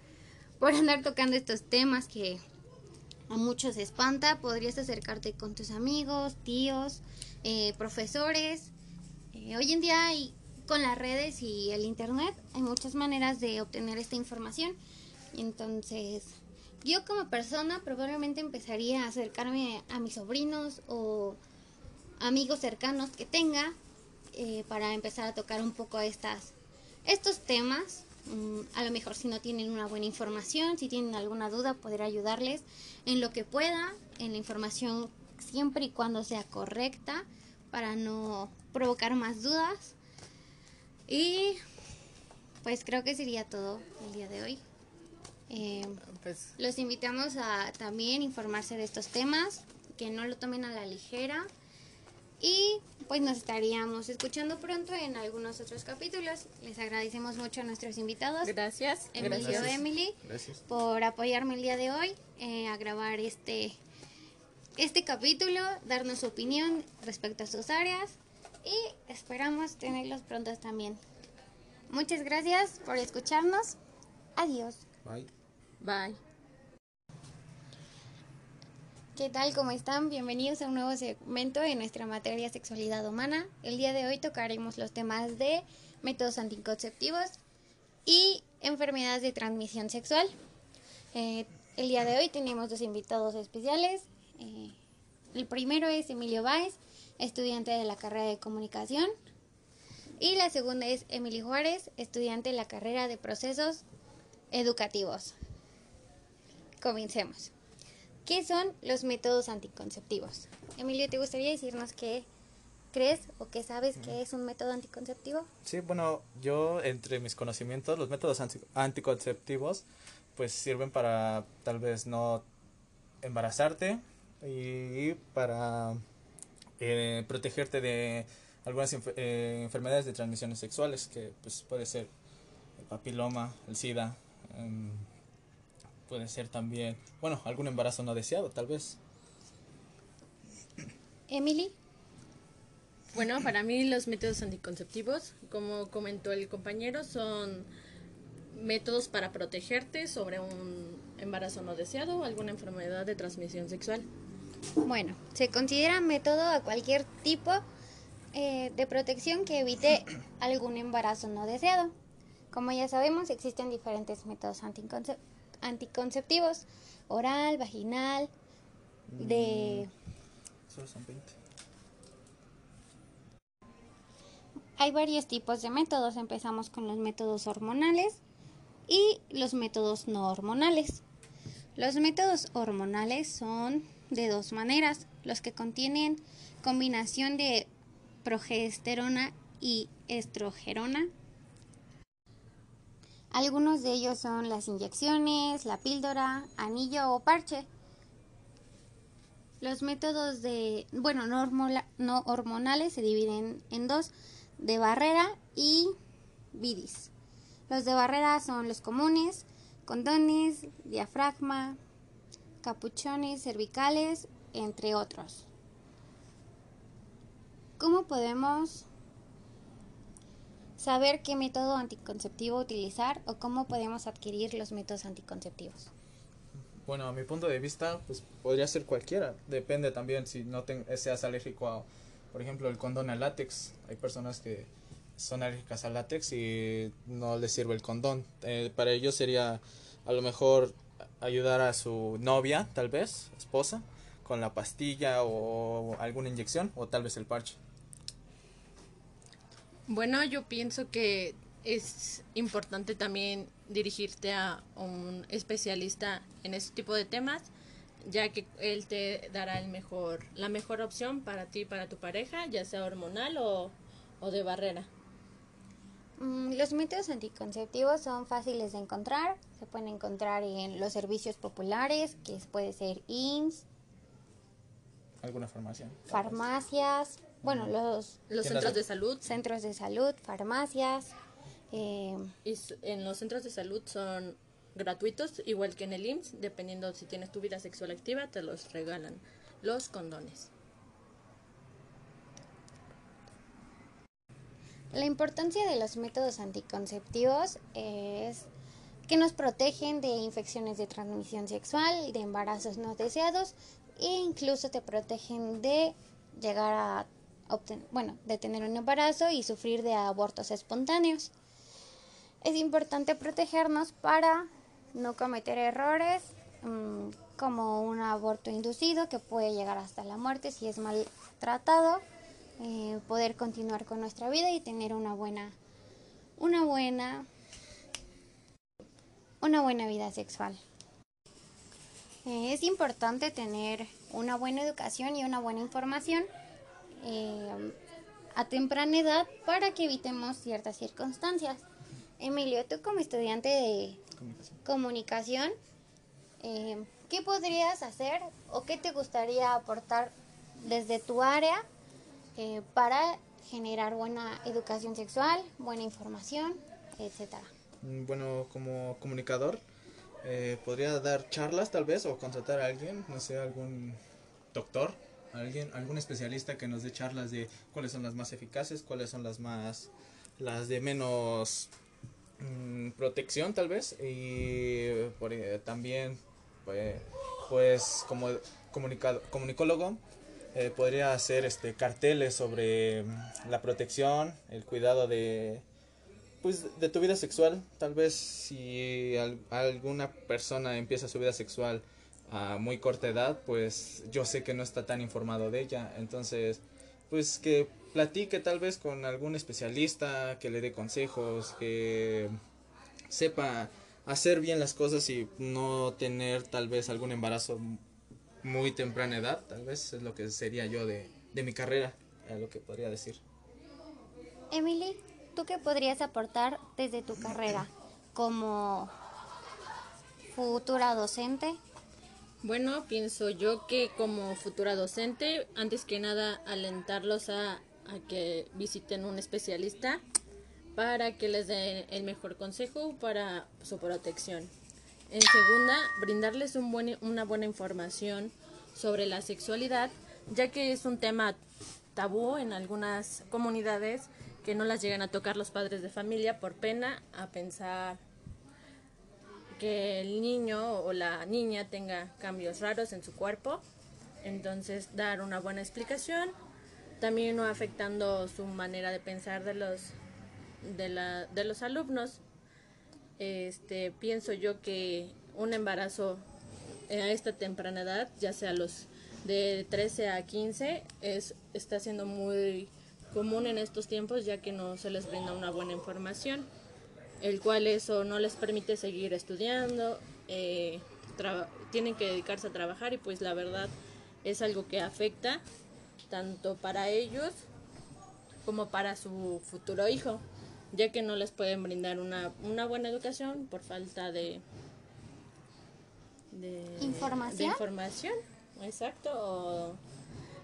por andar tocando estos temas que a muchos espanta, podrías acercarte con tus amigos, tíos, eh, profesores. Eh, hoy en día con las redes y el internet hay muchas maneras de obtener esta información. Entonces, yo como persona probablemente empezaría a acercarme a mis sobrinos o amigos cercanos que tenga eh, para empezar a tocar un poco estas, estos temas. Mm, a lo mejor si no tienen una buena información, si tienen alguna duda, poder ayudarles en lo que pueda, en la información siempre y cuando sea correcta, para no provocar más dudas. Y pues creo que sería todo el día de hoy. Eh, pues los invitamos a también informarse de estos temas, que no lo tomen a la ligera. Y pues nos estaríamos escuchando pronto en algunos otros capítulos. Les agradecemos mucho a nuestros invitados. Gracias. Emilio Emily por apoyarme el día de hoy eh, a grabar este, este capítulo, darnos su opinión respecto a sus áreas y esperamos tenerlos pronto también. Muchas gracias por escucharnos. Adiós. Bye. Bye. ¿Qué tal? ¿Cómo están? Bienvenidos a un nuevo segmento de nuestra materia sexualidad humana. El día de hoy tocaremos los temas de métodos anticonceptivos y enfermedades de transmisión sexual. Eh, el día de hoy tenemos dos invitados especiales. Eh, el primero es Emilio Báez, estudiante de la carrera de comunicación. Y la segunda es Emily Juárez, estudiante de la carrera de procesos educativos. Comencemos. ¿Qué son los métodos anticonceptivos? Emilio, ¿te gustaría decirnos qué crees o qué sabes que es un método anticonceptivo? Sí, bueno, yo entre mis conocimientos, los métodos anticonceptivos pues sirven para tal vez no embarazarte y para eh, protegerte de algunas eh, enfermedades de transmisiones sexuales que pues puede ser el papiloma, el SIDA, em, puede ser también, bueno, algún embarazo no deseado, tal vez. Emily. Bueno, para mí los métodos anticonceptivos, como comentó el compañero, son métodos para protegerte sobre un embarazo no deseado o alguna enfermedad de transmisión sexual. Bueno, se considera método a cualquier tipo eh, de protección que evite algún embarazo no deseado. Como ya sabemos, existen diferentes métodos anticonceptivos anticonceptivos, oral, vaginal, de... son 20. Hay varios tipos de métodos. Empezamos con los métodos hormonales y los métodos no hormonales. Los métodos hormonales son de dos maneras, los que contienen combinación de progesterona y estrogerona. Algunos de ellos son las inyecciones, la píldora, anillo o parche. Los métodos de, bueno, no, hormonales se dividen en dos, de barrera y vidis. Los de barrera son los comunes, condones, diafragma, capuchones cervicales, entre otros. ¿Cómo podemos saber qué método anticonceptivo utilizar o cómo podemos adquirir los métodos anticonceptivos? Bueno, a mi punto de vista, pues podría ser cualquiera. Depende también si no seas alérgico a, por ejemplo, el condón al látex. Hay personas que son alérgicas al látex y no les sirve el condón. Eh, para ellos sería a lo mejor ayudar a su novia, tal vez, esposa, con la pastilla o alguna inyección o tal vez el parche. Bueno, yo pienso que es importante también dirigirte a un especialista en este tipo de temas, ya que él te dará el mejor, la mejor opción para ti y para tu pareja, ya sea hormonal o, o de barrera. Mm, los métodos anticonceptivos son fáciles de encontrar, se pueden encontrar en los servicios populares, que puede ser IMSS. ¿Alguna farmacia? Farmacias, bueno, los, los centros de salud. Centros de salud, farmacias. Eh, y en los centros de salud son gratuitos, igual que en el IMSS, dependiendo si tienes tu vida sexual activa, te los regalan los condones. La importancia de los métodos anticonceptivos es que nos protegen de infecciones de transmisión sexual, de embarazos no deseados e incluso te protegen de llegar a bueno, de tener un embarazo y sufrir de abortos espontáneos. Es importante protegernos para no cometer errores mm, como un aborto inducido que puede llegar hasta la muerte si es mal tratado, eh, poder continuar con nuestra vida y tener una buena, una buena, una buena vida sexual. Eh, es importante tener una buena educación y una buena información eh, a temprana edad para que evitemos ciertas circunstancias. Emilio, tú como estudiante de comunicación, eh, ¿qué podrías hacer o qué te gustaría aportar desde tu área eh, para generar buena educación sexual, buena información, etcétera? Mm, bueno, como comunicador, podría dar charlas tal vez o contratar a alguien, no sé, algún doctor alguien, algún especialista que nos dé charlas de cuáles son las más eficaces, cuáles son las más, las de menos mm, protección tal vez. Y eh, también pues, pues como comunicado, comunicólogo eh, podría hacer este carteles sobre mm, la protección, el cuidado de pues de tu vida sexual, tal vez si alguna persona empieza su vida sexual a muy corta edad, pues yo sé que no está tan informado de ella. Entonces, pues que platique tal vez con algún especialista, que le dé consejos, que sepa hacer bien las cosas y no tener tal vez algún embarazo muy temprana edad, tal vez es lo que sería yo de, de mi carrera, es lo que podría decir. Emily, ¿tú qué podrías aportar desde tu carrera como futura docente bueno, pienso yo que como futura docente, antes que nada, alentarlos a, que visiten un especialista para que les dé el mejor consejo para su protección. En segunda, brindarles una buena información sobre la sexualidad, ya que es un tema tabú en algunas comunidades que no las llegan a tocar los padres de familia por pena a pensar que el niño o la niña tenga cambios raros en su cuerpo. Entonces, dar una buena explicación, también no afectando su manera de pensar de los, de, la, de los alumnos. Este, pienso yo que un embarazo a esta temprana edad, ya sea los de 13 a 15, es, está siendo muy común en estos tiempos ya que no se les brinda una buena información el cual eso no les permite seguir estudiando, eh, tienen que dedicarse a trabajar y pues la verdad es algo que afecta tanto para ellos como para su futuro hijo, ya que no les pueden brindar una, una buena educación por falta de, de ¿Información? de información, exacto. o-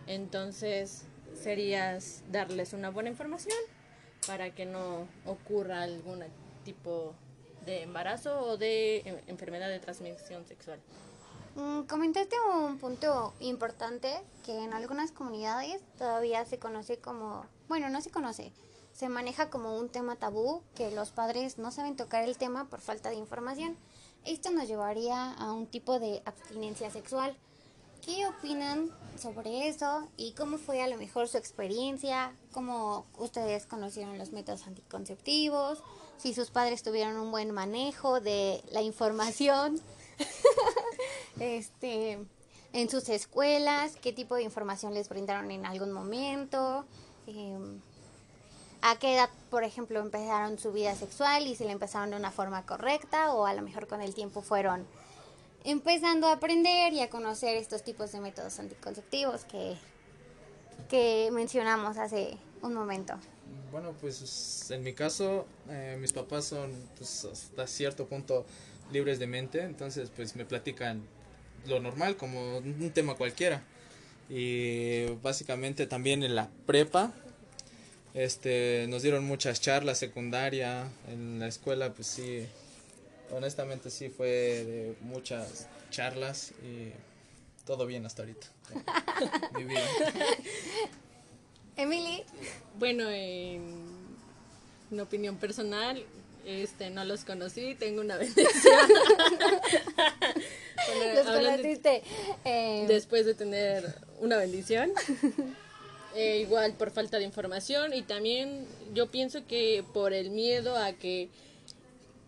entonces serías darles una buena información para que no ocurra algún tipo de embarazo o de en- enfermedad de transmisión sexual. Mm, Comentaste un punto importante que en algunas comunidades todavía se conoce como, bueno, no se conoce, se maneja como un tema tabú, que los padres no saben tocar el tema por falta de información. Esto nos llevaría a un tipo de abstinencia sexual. ¿Qué opinan sobre eso y cómo fue a lo mejor su experiencia? ¿Cómo ustedes conocieron los métodos anticonceptivos? Si sus padres tuvieron un buen manejo de la información este, en sus escuelas, qué tipo de información les brindaron en algún momento, Em, a qué edad, por ejemplo, empezaron su vida sexual y si la empezaron de una forma correcta o a lo mejor con el tiempo fueron empezando a aprender y a conocer estos tipos de métodos anticonceptivos que, que mencionamos hace un momento. Bueno, pues en mi caso, eh, mis papás son pues, hasta cierto punto libres de mente, entonces pues me platican lo normal como un tema cualquiera. Y básicamente también en la prepa, este, nos dieron muchas charlas secundaria, en la escuela pues sí, honestamente sí fue de muchas charlas y todo bien hasta ahorita. Mi vida. Emily, Bueno, en, opinión personal, este no los conocí, tengo una bendición. Bueno, los hablando- conociste. em, después de tener una bendición. Eh, igual por falta de información y también yo pienso que por el miedo a que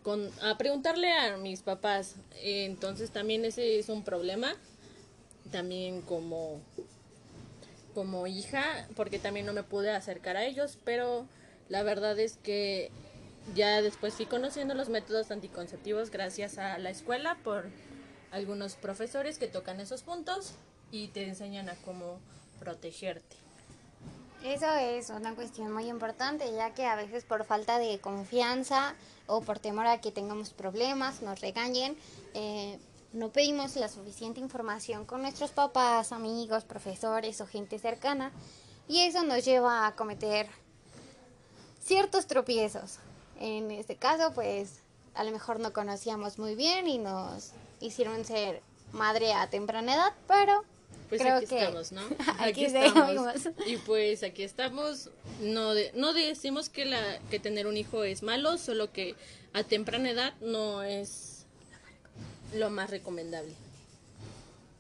con, a preguntarle a mis papás Eh, entonces también ese es un problema también como como hija porque también no me pude acercar a ellos pero la verdad es que ya después fui conociendo los métodos anticonceptivos gracias a la escuela por algunos profesores que tocan esos puntos y te enseñan a cómo protegerte. Eso es una cuestión muy importante, ya que a veces por falta de confianza o por temor a que tengamos problemas, nos regañen, eh, no pedimos la suficiente información con nuestros papás, amigos, profesores o gente cercana, y eso nos lleva a cometer ciertos tropiezos. En este caso, pues a lo mejor no conocíamos muy bien y nos hicieron ser madre a temprana edad, pero Pues creo aquí que estamos, ¿no? aquí seguimos. Y pues aquí estamos. No, de- no decimos que, la, que tener un hijo es malo, solo que a temprana edad no es lo más recomendable.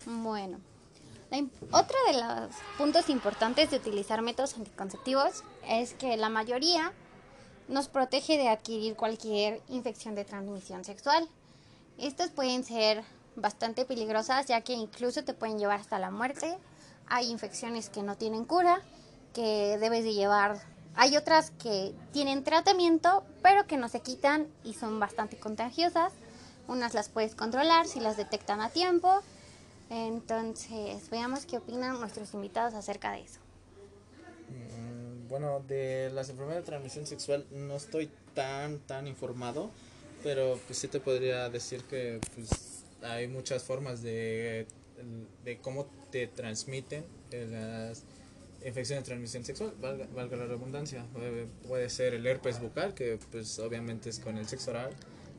Bueno, la otro de los puntos importantes de utilizar métodos anticonceptivos es que la mayoría nos protege de adquirir cualquier infección de transmisión sexual. Estas pueden ser bastante peligrosas ya que incluso te pueden llevar hasta la muerte. Hay infecciones que no tienen cura, que debes de llevar. Hay otras que tienen tratamiento, pero que no se quitan y son bastante contagiosas. Unas las puedes controlar si las detectan a tiempo. Entonces, veamos qué opinan nuestros invitados acerca de eso. Mm, Bueno, de las enfermedades de transmisión sexual no estoy tan, tan informado, pero pues sí te podría decir que pues hay muchas formas de, de cómo te transmiten eh, las infecciones de transmisión sexual, valga, valga la redundancia. Puede, puede ser el herpes bucal, que pues obviamente es con el sexo oral,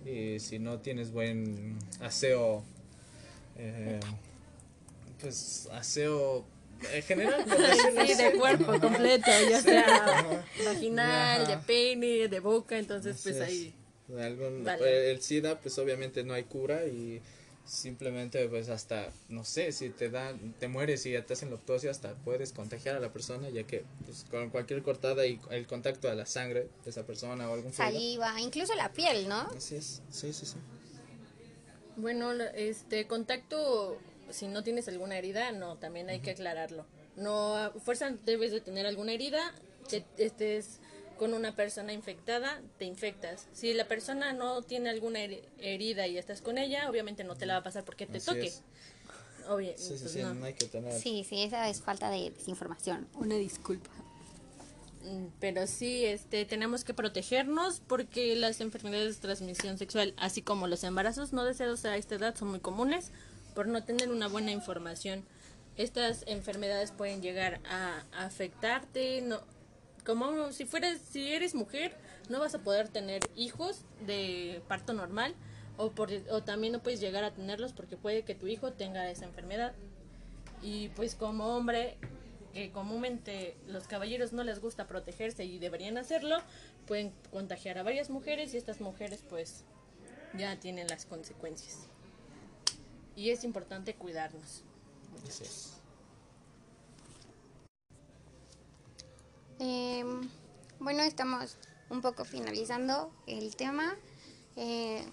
y si no tienes buen aseo, eh, pues aseo en general, Sí, de cuerpo completo, ya sea Ajá. vaginal, de pene, de boca, entonces pues ahí. Algún- Vale. El SIDA, pues obviamente no hay cura y simplemente pues hasta, no sé, si te dan, te mueres y ya te hacen la autopsia, hasta puedes contagiar a la persona, ya que pues, con cualquier cortada y el contacto a la sangre de esa persona o algún fluido. Saliva, incluso la piel, ¿no? Así es, sí, sí, sí. Bueno, este contacto, si no tienes alguna herida, no, también hay que aclararlo. No, a fuerza debes de tener alguna herida, que estés con una persona infectada, te infectas. Si la persona no tiene alguna herida y estás con ella, obviamente no te la va a pasar porque te toque. sí, sí, sí, no. hay que tener... sí, sí, esa es falta de desinformación. Una disculpa. Mm, pero sí, este, tenemos que protegernos porque las enfermedades de transmisión sexual, así como los embarazos no deseados a esta edad, son muy comunes por no tener una buena información. Estas enfermedades pueden llegar a, afectarte, no, como si fueras, si eres mujer, no vas a poder tener hijos de parto normal o, por, o también no puedes llegar a tenerlos porque puede que tu hijo tenga esa enfermedad. Y pues como hombre, que comúnmente los caballeros no les gusta protegerse y deberían hacerlo, pueden contagiar a varias mujeres y estas mujeres pues ya tienen las consecuencias. Y es importante cuidarnos. Em, bueno, estamos un poco finalizando el tema. Eh,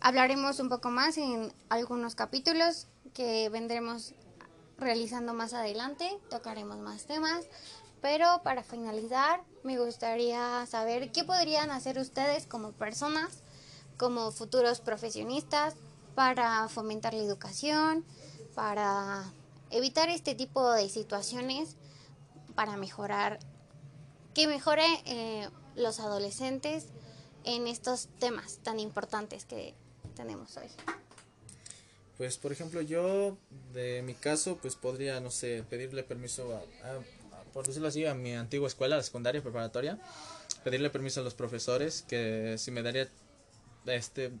hablaremos un poco más en algunos capítulos que vendremos realizando más adelante, tocaremos más temas, pero para finalizar me gustaría saber qué podrían hacer ustedes como personas, como futuros profesionistas, para fomentar la educación, para evitar este tipo de situaciones, para mejorar, que mejore eh, los adolescentes en estos temas tan importantes que tenemos hoy. Pues por ejemplo yo, de mi caso, pues podría, no sé, pedirle permiso a, por decirlo así, a mi antigua escuela, la secundaria preparatoria, pedirle permiso a los profesores que si me daría este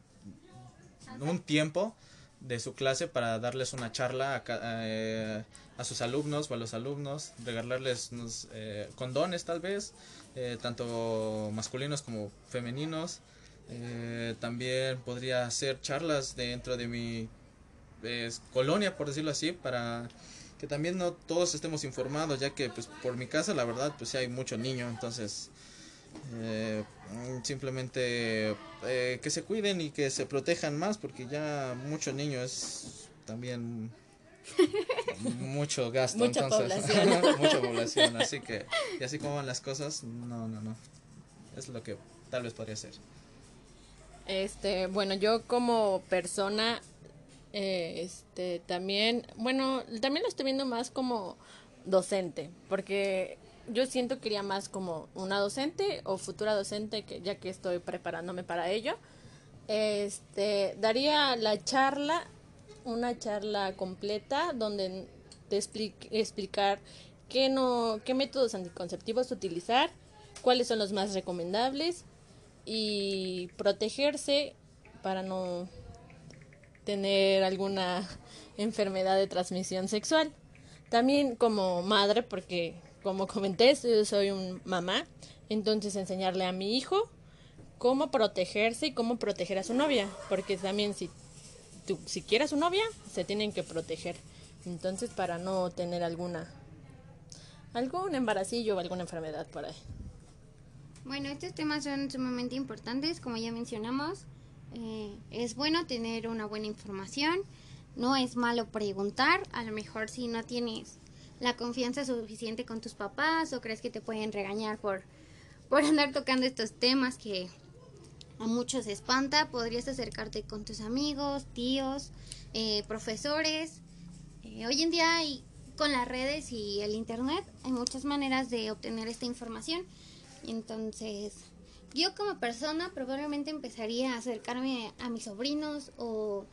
un tiempo de su clase para darles una charla a, eh, a sus alumnos o a los alumnos, regalarles unos eh, condones tal vez, eh, tanto masculinos como femeninos. también podría hacer charlas dentro de mi colonia, por decirlo así, para que también no todos estemos informados, ya que pues por mi casa la verdad pues sí hay mucho niño, entonces eh, simplemente eh, que se cuiden y que se protejan más porque ya mucho niño es también mucho gasto mucha población. Mucha población así que y así como van las cosas no no no. Es lo que tal vez podría ser. Este bueno yo como persona eh, este, también, bueno, también lo estoy viendo más como docente, porque yo siento que iría más como una docente o futura docente, que ya que estoy preparándome para ello. Este, daría la charla, una charla completa donde te explicar qué no, qué métodos anticonceptivos utilizar, cuáles son los más recomendables y protegerse para no tener alguna enfermedad de transmisión sexual. También como madre, porque como comenté, soy un mamá, entonces enseñarle a mi hijo cómo protegerse y cómo proteger a su novia, porque también si tú, si quieres su novia, se tienen que proteger. Entonces para no tener alguna algún embarazillo o alguna enfermedad por ahí. Bueno, estos temas son sumamente importantes, como ya mencionamos. Eh, es bueno tener una buena información, no es malo preguntar, a lo mejor si no tienes la confianza suficiente con tus papás o crees que te pueden regañar por, por andar tocando estos temas que a muchos espanta, podrías acercarte con tus amigos, tíos, eh, profesores. Eh, hoy en día con las redes y el internet hay muchas maneras de obtener esta información. Entonces, yo como persona probablemente empezaría a acercarme a mis sobrinos o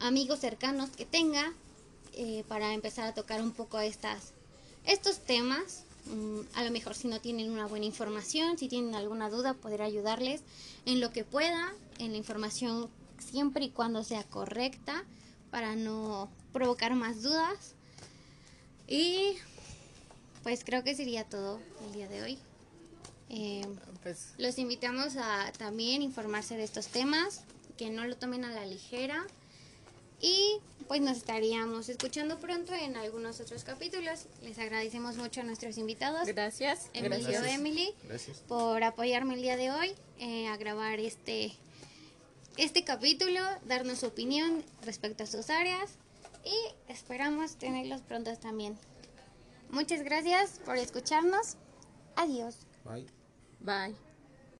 amigos cercanos que tenga eh, para empezar a tocar un poco estas, estos temas. Mm, a lo mejor si no tienen una buena información, si tienen alguna duda, poder ayudarles en lo que pueda, en la información siempre y cuando sea correcta para no provocar más dudas. Y pues creo que sería todo el día de hoy. Eh, pues, los invitamos a también informarse de estos temas, que no lo tomen a la ligera y pues nos estaríamos escuchando pronto en algunos otros capítulos. Les agradecemos mucho a nuestros invitados. Gracias. Emilio Emily por apoyarme el día de hoy eh, a grabar este, este capítulo, darnos su opinión respecto a sus áreas y esperamos tenerlos pronto también. Muchas gracias por escucharnos. Adiós. Bye. Bye.